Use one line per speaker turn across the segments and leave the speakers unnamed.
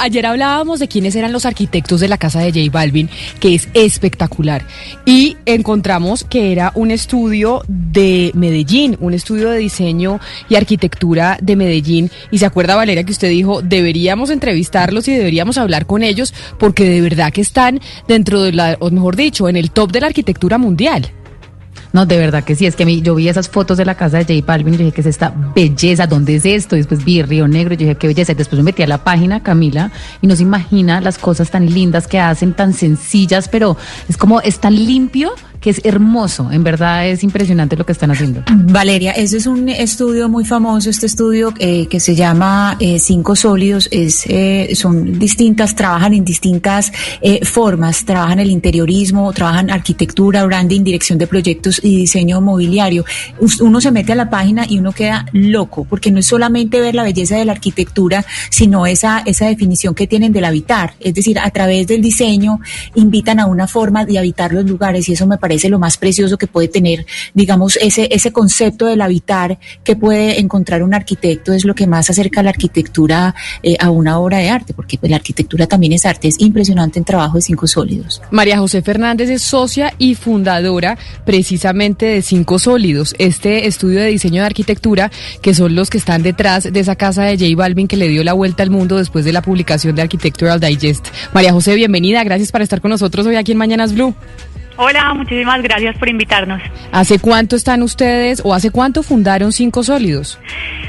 ayer hablábamos de quiénes eran los arquitectos de la casa de J Balvin, que es espectacular. Y encontramos que era un estudio de Medellín, un estudio de diseño y arquitectura de Medellín. Y se acuerda, Valeria, que usted dijo, deberíamos entrevistarlos y deberíamos hablar con ellos, porque de verdad que están dentro de la, o mejor dicho, en el top de la arquitectura mundial.
No, de verdad que sí, es que a mí, yo vi esas fotos de la casa de J Balvin y dije, ¿qué es esta belleza? ¿Dónde es esto? Y después vi Río Negro y dije, qué belleza. Y después me metí a la página, Camila, y no se imagina las cosas tan lindas que hacen, tan sencillas, pero es como, es tan limpio que es hermoso. En verdad es impresionante lo que están haciendo.
Valeria, ese es un estudio muy famoso, este estudio eh, que se llama eh, Cinco Sólidos, es, eh, son distintas, trabajan en distintas formas, trabajan el interiorismo, trabajan arquitectura, branding, dirección de proyectos y diseño mobiliario. Uno se mete a la página y uno queda loco, porque no es solamente ver la belleza de la arquitectura, sino esa, esa definición que tienen del habitar. Es decir, a través del diseño invitan a una forma de habitar los lugares y eso me parece parece lo más precioso que puede tener, digamos, ese, ese concepto del habitar que puede encontrar un arquitecto es lo que más acerca a la arquitectura eh, a una obra de arte, porque pues, la arquitectura también es arte, es impresionante en trabajo de Cinco Sólidos.
María José Fernández es socia y fundadora precisamente de Cinco Sólidos, este estudio de diseño de arquitectura que son los que están detrás de esa casa de J Balvin que le dio la vuelta al mundo después de la publicación de Architectural Digest. María José, bienvenida, gracias por estar con nosotros hoy aquí en Mañanas Blue.
Hola, muchísimas gracias por invitarnos.
¿Hace cuánto están ustedes o hace cuánto fundaron Cinco Sólidos?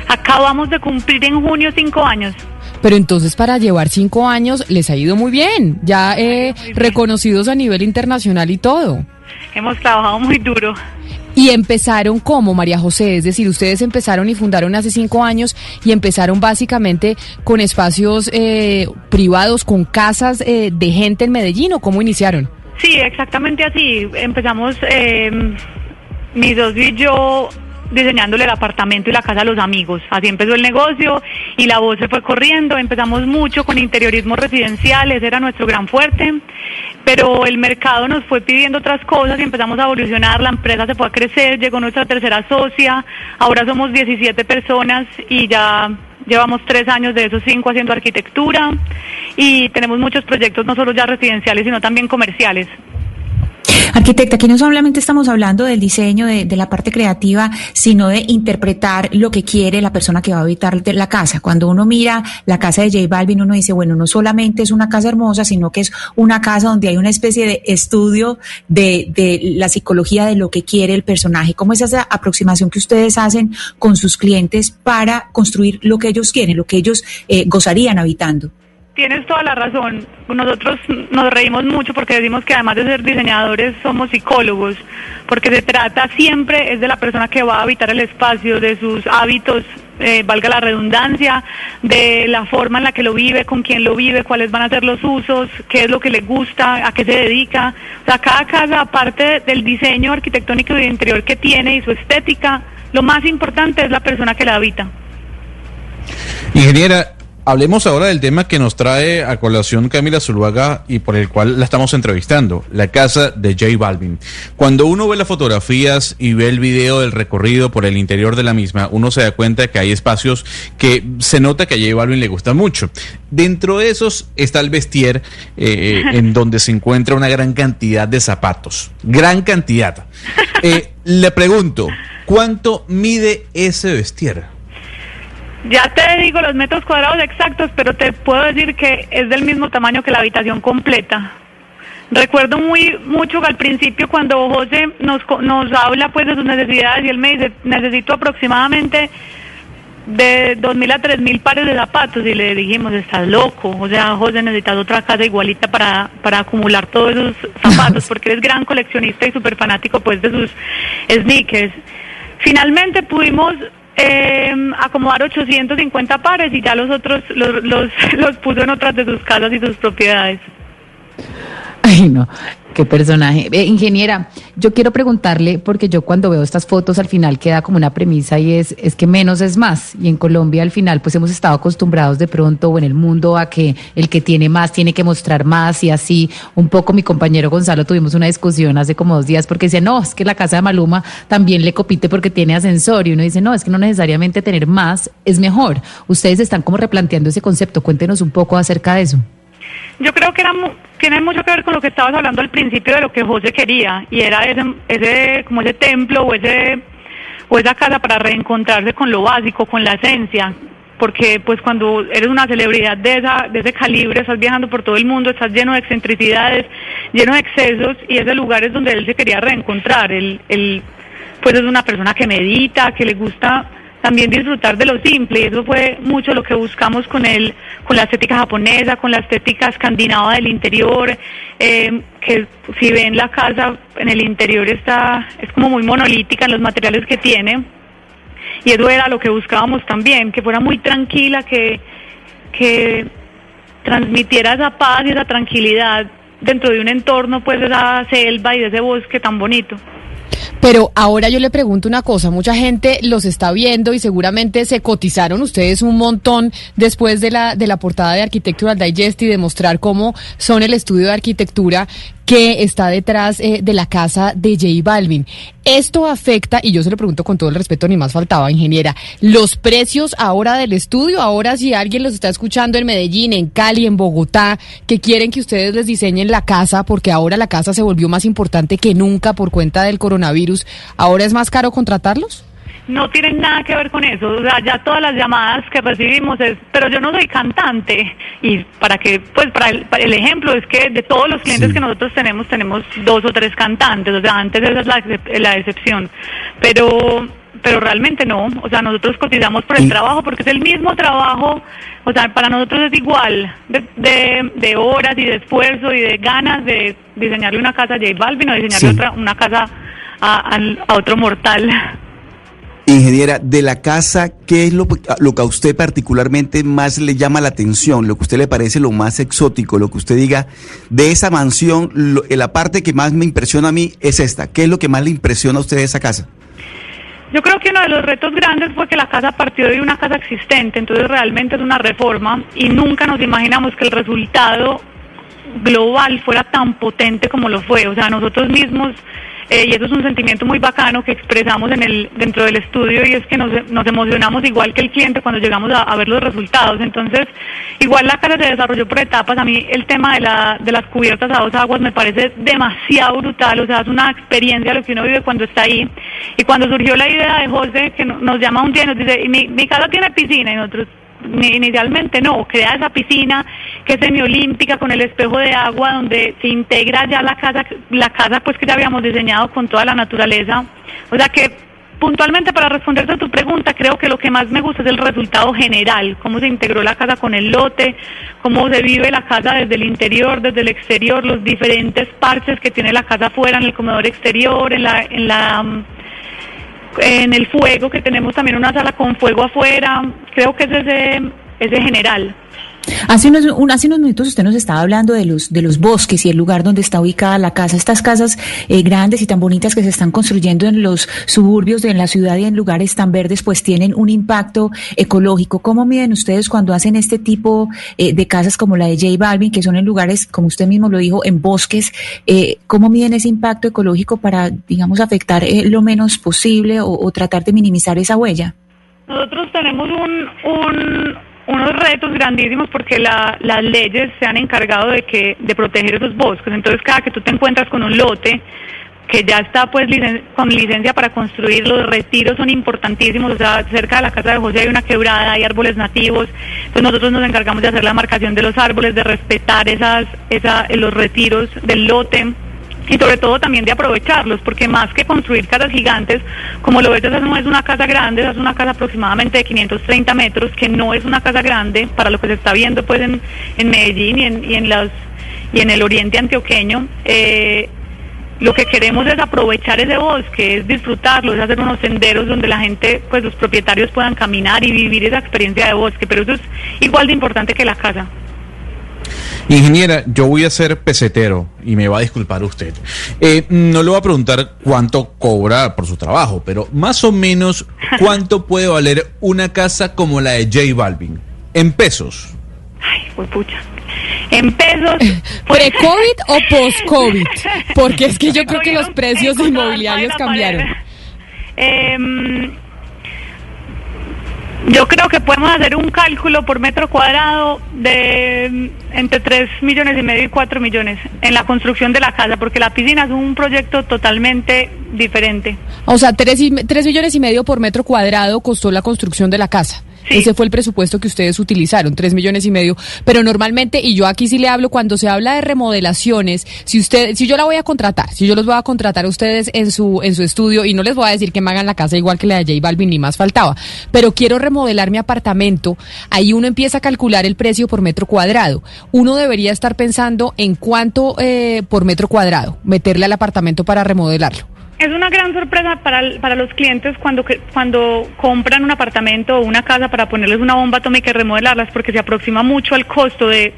Acabamos de cumplir en junio cinco años.
Pero entonces para llevar cinco años les ha ido muy bien, ya eh, reconocidos a nivel internacional y todo.
Hemos trabajado muy duro.
Y empezaron como María José, es decir, ustedes empezaron y fundaron hace cinco años y empezaron básicamente con espacios eh, privados, con casas eh, de gente en Medellín o cómo iniciaron?
Sí, exactamente así. Empezamos eh, mis dos y yo diseñándole el apartamento y la casa a los amigos. Así empezó el negocio y la voz se fue corriendo. Empezamos mucho con interiorismo residencial, ese era nuestro gran fuerte, pero el mercado nos fue pidiendo otras cosas y empezamos a evolucionar, la empresa se fue a crecer, llegó nuestra tercera socia, ahora somos 17 personas y ya Llevamos tres años de esos cinco haciendo arquitectura y tenemos muchos proyectos, no solo ya residenciales, sino también comerciales.
Arquitecta, aquí no solamente estamos hablando del diseño, de, la parte creativa, sino de interpretar lo que quiere la persona que va a habitar la casa. Cuando uno mira la casa de J Balvin, uno dice, bueno, no solamente es una casa hermosa, sino que es una casa donde hay una especie de estudio de, la psicología de lo que quiere el personaje. ¿Cómo es esa aproximación que ustedes hacen con sus clientes para construir lo que ellos quieren, lo que ellos eh, gozarían habitando?
Tienes toda la razón. Nosotros nos reímos mucho porque decimos que además de ser diseñadores somos psicólogos, porque se trata siempre es de la persona que va a habitar el espacio, de sus hábitos, eh, valga la redundancia, de la forma en la que lo vive, con quién lo vive, cuáles van a ser los usos, qué es lo que le gusta, a qué se dedica. O sea, cada casa, aparte del diseño arquitectónico y interior que tiene y su estética, lo más importante es la persona que la habita.
Ingeniera, Hablemos ahora del tema que nos trae a colación Camila Zuluaga y por el cual la estamos entrevistando, la casa de J Balvin. Cuando uno ve las fotografías y ve el video del recorrido por el interior de la misma, uno se da cuenta que hay espacios que se nota que a J Balvin le gusta mucho. Dentro de esos está el vestier eh, en donde se encuentra una gran cantidad de zapatos, gran cantidad. Eh, le pregunto, ¿cuánto mide ese vestier?
Ya te digo los metros cuadrados exactos, pero te puedo decir que es del mismo tamaño que la habitación completa. Recuerdo muy mucho que al principio cuando José nos, nos habla pues de sus necesidades y él me dice, necesito aproximadamente de 2.000 a 3.000 pares de zapatos y le dijimos, estás loco, o sea, José necesitas otra casa igualita para, para acumular todos esos zapatos porque eres gran coleccionista y súper fanático pues de sus sneakers. Finalmente pudimos eh, acomodar 850 pares y ya los otros los, los, los puso en otras de sus casas y sus propiedades.
Ay, no. Qué personaje. Eh, ingeniera, yo quiero preguntarle, porque yo cuando veo estas fotos al final queda como una premisa y es, es que menos es más. Y en Colombia al final pues hemos estado acostumbrados de pronto o en el mundo a que el que tiene más tiene que mostrar más y así. Un poco mi compañero Gonzalo tuvimos una discusión hace como dos días porque decía, no, es que la casa de Maluma también le compite porque tiene ascensor. Y uno dice, no, es que no necesariamente tener más es mejor. Ustedes están como replanteando ese concepto. Cuéntenos un poco acerca de eso.
Yo creo que era tiene mucho que ver con lo que estabas hablando al principio de lo que José quería y era ese, ese como ese templo o ese o esa casa para reencontrarse con lo básico, con la esencia, porque pues cuando eres una celebridad de esa de ese calibre, estás viajando por todo el mundo, estás lleno de excentricidades, lleno de excesos y ese lugar es donde él se quería reencontrar. Él, él pues es una persona que medita, que le gusta también disfrutar de lo simple y eso fue mucho lo que buscamos con el con la estética japonesa con la estética escandinava del interior eh, que si ven la casa en el interior está es como muy monolítica en los materiales que tiene. Y eso era lo que buscábamos también que fuera muy tranquila que que transmitiera esa paz y esa tranquilidad dentro de un entorno pues esa selva y de ese bosque tan bonito
pero ahora yo le pregunto una cosa, mucha gente los está viendo y seguramente se cotizaron ustedes un montón después de la, de la portada de Architectural Digest y de mostrar cómo son el estudio de arquitectura que está detrás eh, de la casa de J Balvin. Esto afecta, y yo se lo pregunto con todo el respeto, ni más faltaba, ingeniera, los precios ahora del estudio, ahora si alguien los está escuchando en Medellín, en Cali, en Bogotá, que quieren que ustedes les diseñen la casa, porque ahora la casa se volvió más importante que nunca por cuenta del coronavirus, ¿ahora es más caro contratarlos?
no tienen nada que ver con eso. O sea, ya todas las llamadas que recibimos es, pero yo no soy cantante. Y para que, pues, para el, ejemplo es que de todos los clientes que nosotros tenemos, tenemos dos o tres cantantes. O sea, antes esa es la, la excepción. Pero, pero realmente no. O sea, nosotros cotizamos por el trabajo porque es el mismo trabajo. O sea, para nosotros es igual de, de, horas y de esfuerzo y de ganas de diseñarle una casa a J Balvin o diseñarle otra, una casa a, a otro mortal.
Ingeniera, de la casa, ¿qué es lo, lo, que a usted particularmente más le llama la atención? Lo que a usted le parece lo más exótico, lo que usted diga de esa mansión, eh, la parte que más me impresiona a mí es esta. ¿Qué es lo que más le impresiona a usted de esa casa?
Yo creo que uno de los retos grandes fue que la casa partió de una casa existente, entonces realmente es una reforma y nunca nos imaginamos que el resultado global fuera tan potente como lo fue. O sea, nosotros mismos eh, y eso es un sentimiento muy bacano que expresamos en el, dentro del estudio y es que nos, nos emocionamos igual que el cliente cuando llegamos a, ver los resultados. Entonces, igual la cara se desarrolló por etapas. A mí el tema de, la, de las cubiertas a dos aguas me parece demasiado brutal, o sea, es una experiencia lo que uno vive cuando está ahí. Y cuando surgió la idea de José, que nos llama un día y nos dice, mi, mi casa tiene piscina y nosotros inicialmente no, crea esa piscina que es semiolímpica con el espejo de agua donde se integra ya la casa, la casa pues que ya habíamos diseñado con toda la naturaleza. O sea que puntualmente para responderte a tu pregunta, creo que lo que más me gusta es el resultado general, cómo se integró la casa con el lote, cómo se vive la casa desde el interior, desde el exterior, los diferentes parches que tiene la casa afuera, en el comedor exterior, en la, en la en el fuego, que tenemos también una sala con fuego afuera, creo que es ese, general.
Hace unos, hace unos minutos usted nos estaba hablando de los, de los bosques y el lugar donde está ubicada la casa. Estas casas eh, grandes y tan bonitas que se están construyendo en los suburbios de la ciudad y en lugares tan verdes, pues tienen un impacto ecológico. ¿Cómo miden ustedes cuando hacen este tipo eh, de casas como la de J Balvin, que son en lugares, como usted mismo lo dijo, en bosques? Eh, ¿Cómo miden ese impacto ecológico para, digamos, afectar lo menos posible o, o, tratar de minimizar esa huella?
Nosotros tenemos un, un unos retos grandísimos porque las leyes se han encargado de que de proteger esos bosques. Entonces, cada que tú te encuentras con un lote que ya está pues con licencia para construir, los retiros son importantísimos, o sea, cerca de la casa de José hay una quebrada, hay árboles nativos, pues nosotros nos encargamos de hacer la marcación de los árboles, de respetar esas, esa, los retiros del lote y sobre todo también de aprovecharlos, porque más que construir casas gigantes, como lo ves, esa no es una casa grande, esa es una casa aproximadamente de 530 metros, que no es una casa grande para lo que se está viendo pues en, en Medellín y en, y en, las, y en el oriente antioqueño. Eh, lo que queremos es aprovechar ese bosque, es disfrutarlo, es hacer unos senderos donde la gente, pues los propietarios puedan caminar y vivir esa experiencia de bosque, pero eso es igual de importante que la casa.
Ingeniera, yo voy a ser pesetero y me va a disculpar usted. Eh, no le voy a preguntar cuánto cobra por su trabajo, pero más o menos cuánto puede valer una casa como la de J Balvin en pesos.
Ay, pues pucha. En pesos.
¿Pre-COVID o post-COVID? Porque es que yo creo que los precios inmobiliarios cambiaron.
Eh, yo creo que podemos hacer un cálculo por metro cuadrado de mm, entre 3 millones y medio y 4 millones en la construcción de la casa, porque la piscina es un proyecto totalmente diferente.
O sea, 3, y, 3 millones y medio por metro cuadrado costó la construcción de la casa. Ese fue el presupuesto que ustedes utilizaron, 3 millones y medio. Pero normalmente, y yo aquí sí le hablo, cuando se habla de remodelaciones, si usted, si yo la voy a contratar, si yo los voy a contratar a ustedes en su, en su estudio, y no les voy a decir que me hagan la casa igual que la de J Balvin, ni más faltaba, pero quiero remodelar mi apartamento, ahí uno empieza a calcular el precio por metro cuadrado. Uno debería estar pensando en cuánto eh, por metro cuadrado meterle al apartamento para remodelarlo.
Es una gran sorpresa para, para los clientes cuando, cuando compran un apartamento o una casa para ponerles una bomba atómica y remodelarlas porque se aproxima mucho al costo de,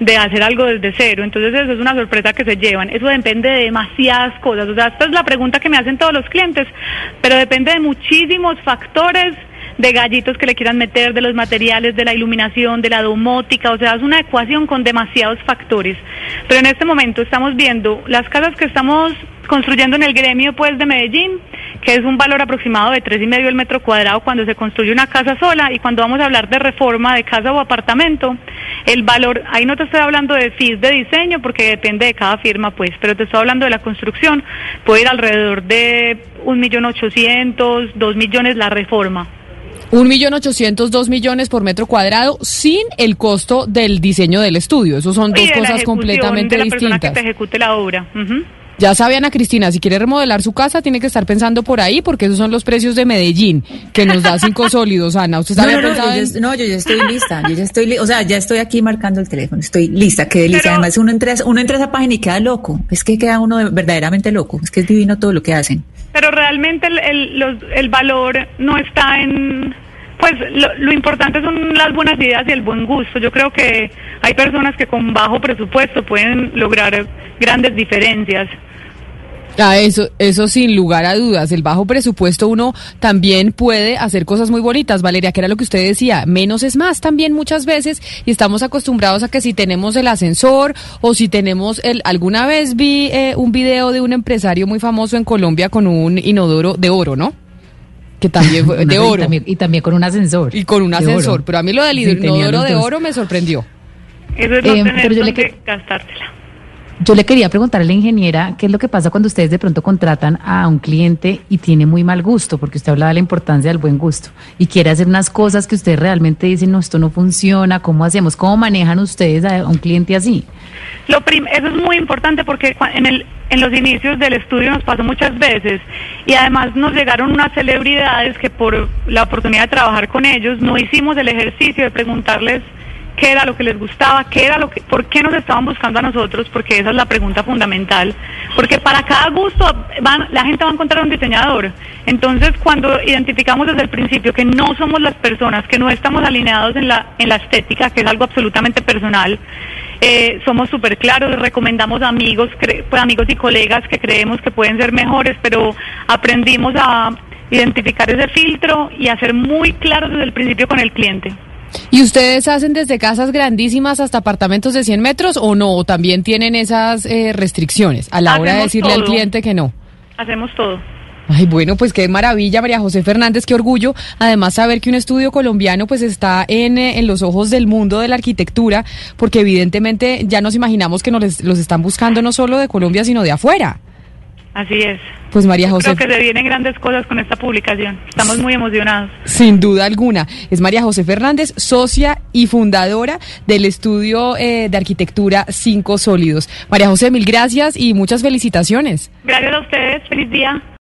de hacer algo desde cero. Entonces eso es una sorpresa que se llevan. Eso depende de demasiadas cosas. O sea, esta es la pregunta que me hacen todos los clientes, pero depende de muchísimos factores de gallitos que le quieran meter, de los materiales, de la iluminación, de la domótica, o sea, es una ecuación con demasiados factores. Pero en este momento estamos viendo las casas que estamos construyendo en el gremio pues de Medellín, que es un valor aproximado de tres y medio el metro cuadrado cuando se construye una casa sola y cuando vamos a hablar de reforma de casa o apartamento, el valor, ahí no te estoy hablando de fees de diseño porque depende de cada firma pues, pero te estoy hablando de la construcción, puede ir alrededor de un millón ochocientos, dos millones la reforma.
Un millón ochocientos, dos millones por metro cuadrado sin el costo del diseño del estudio. Eso son
Y
dos cosas completamente
de la persona que
distintas.
te ejecute la obra. Ujú.
Ya sabe Ana Cristina, si quiere remodelar su casa tiene que estar pensando por ahí porque esos son los precios de Medellín, que nos da cinco sólidos, Ana. ¿Usted
No,
había
no, no,
pensado
yo,
en-
ya- no, yo ya estoy lista, yo ya estoy, li- o sea, ya estoy aquí marcando el teléfono, estoy lista, qué delicia.
Pero-
Además, uno entra, a- uno entra a esa página y queda loco, es que queda uno de- verdaderamente loco, es que es divino todo lo que hacen.
Pero realmente el, el, los- el valor no está en... Pues lo, lo importante son las buenas ideas y el buen gusto. Yo creo que hay personas que con bajo presupuesto pueden lograr grandes diferencias.
Ah, eso, eso sin lugar a dudas. El bajo presupuesto uno también puede hacer cosas muy bonitas, Valeria, que era lo que usted decía. Menos es más también muchas veces y estamos acostumbrados a que si tenemos el ascensor o si tenemos el... Alguna vez vi eh, un video de un empresario muy famoso en Colombia con un inodoro de oro, ¿no? Que también fue de
Y
oro.
también, y también con un ascensor.
Y con un ascensor.
oro.
Pero a mí lo del
Sí,
inodoro
los
de oro me sorprendió.
Eso es no
Eh,
tener
pero yo le
gastársela.
Yo le quería preguntar a la ingeniera qué es lo que pasa cuando ustedes de pronto contratan a un cliente y tiene muy mal gusto, porque usted hablaba de la importancia del buen gusto y quiere hacer unas cosas que ustedes realmente dicen, no, esto no funciona, ¿cómo hacemos? ¿Cómo manejan ustedes a un cliente así?
Lo prim- eso es muy importante porque en, el, en los inicios del estudio nos pasó muchas veces y además nos llegaron unas celebridades que por la oportunidad de trabajar con ellos no hicimos el ejercicio de preguntarles qué era lo que les gustaba, qué era lo que, por qué nos estaban buscando a nosotros, porque esa es la pregunta fundamental, porque para cada gusto van, la gente va a encontrar un diseñador. Entonces, cuando identificamos desde el principio que no somos las personas, que no estamos alineados en la, en la estética, que es algo absolutamente personal, eh, somos súper claros, recomendamos amigos, cre- pues, amigos y colegas que creemos que pueden ser mejores, pero aprendimos a identificar ese filtro y a ser muy claros desde el principio con el cliente.
¿Y ustedes hacen desde casas grandísimas hasta apartamentos de 100 metros o no? ¿O también tienen esas eh, restricciones a la hora de decirle al cliente que no?
Hacemos todo.
Ay, bueno, pues qué maravilla, María José Fernández, qué orgullo. Además, saber que un estudio colombiano pues está en, eh, en los ojos del mundo de la arquitectura, porque evidentemente ya nos imaginamos que nos les- los están buscando no solo de Colombia, sino de afuera.
Así es.
Pues María José,
Creo que se vienen grandes cosas con esta publicación. Estamos muy emocionados.
sin duda alguna, es María José Fernández, socia y fundadora del estudio eh, de arquitectura Cinco Sólidos. María José, mil gracias y muchas felicitaciones.
Gracias a ustedes. Feliz día.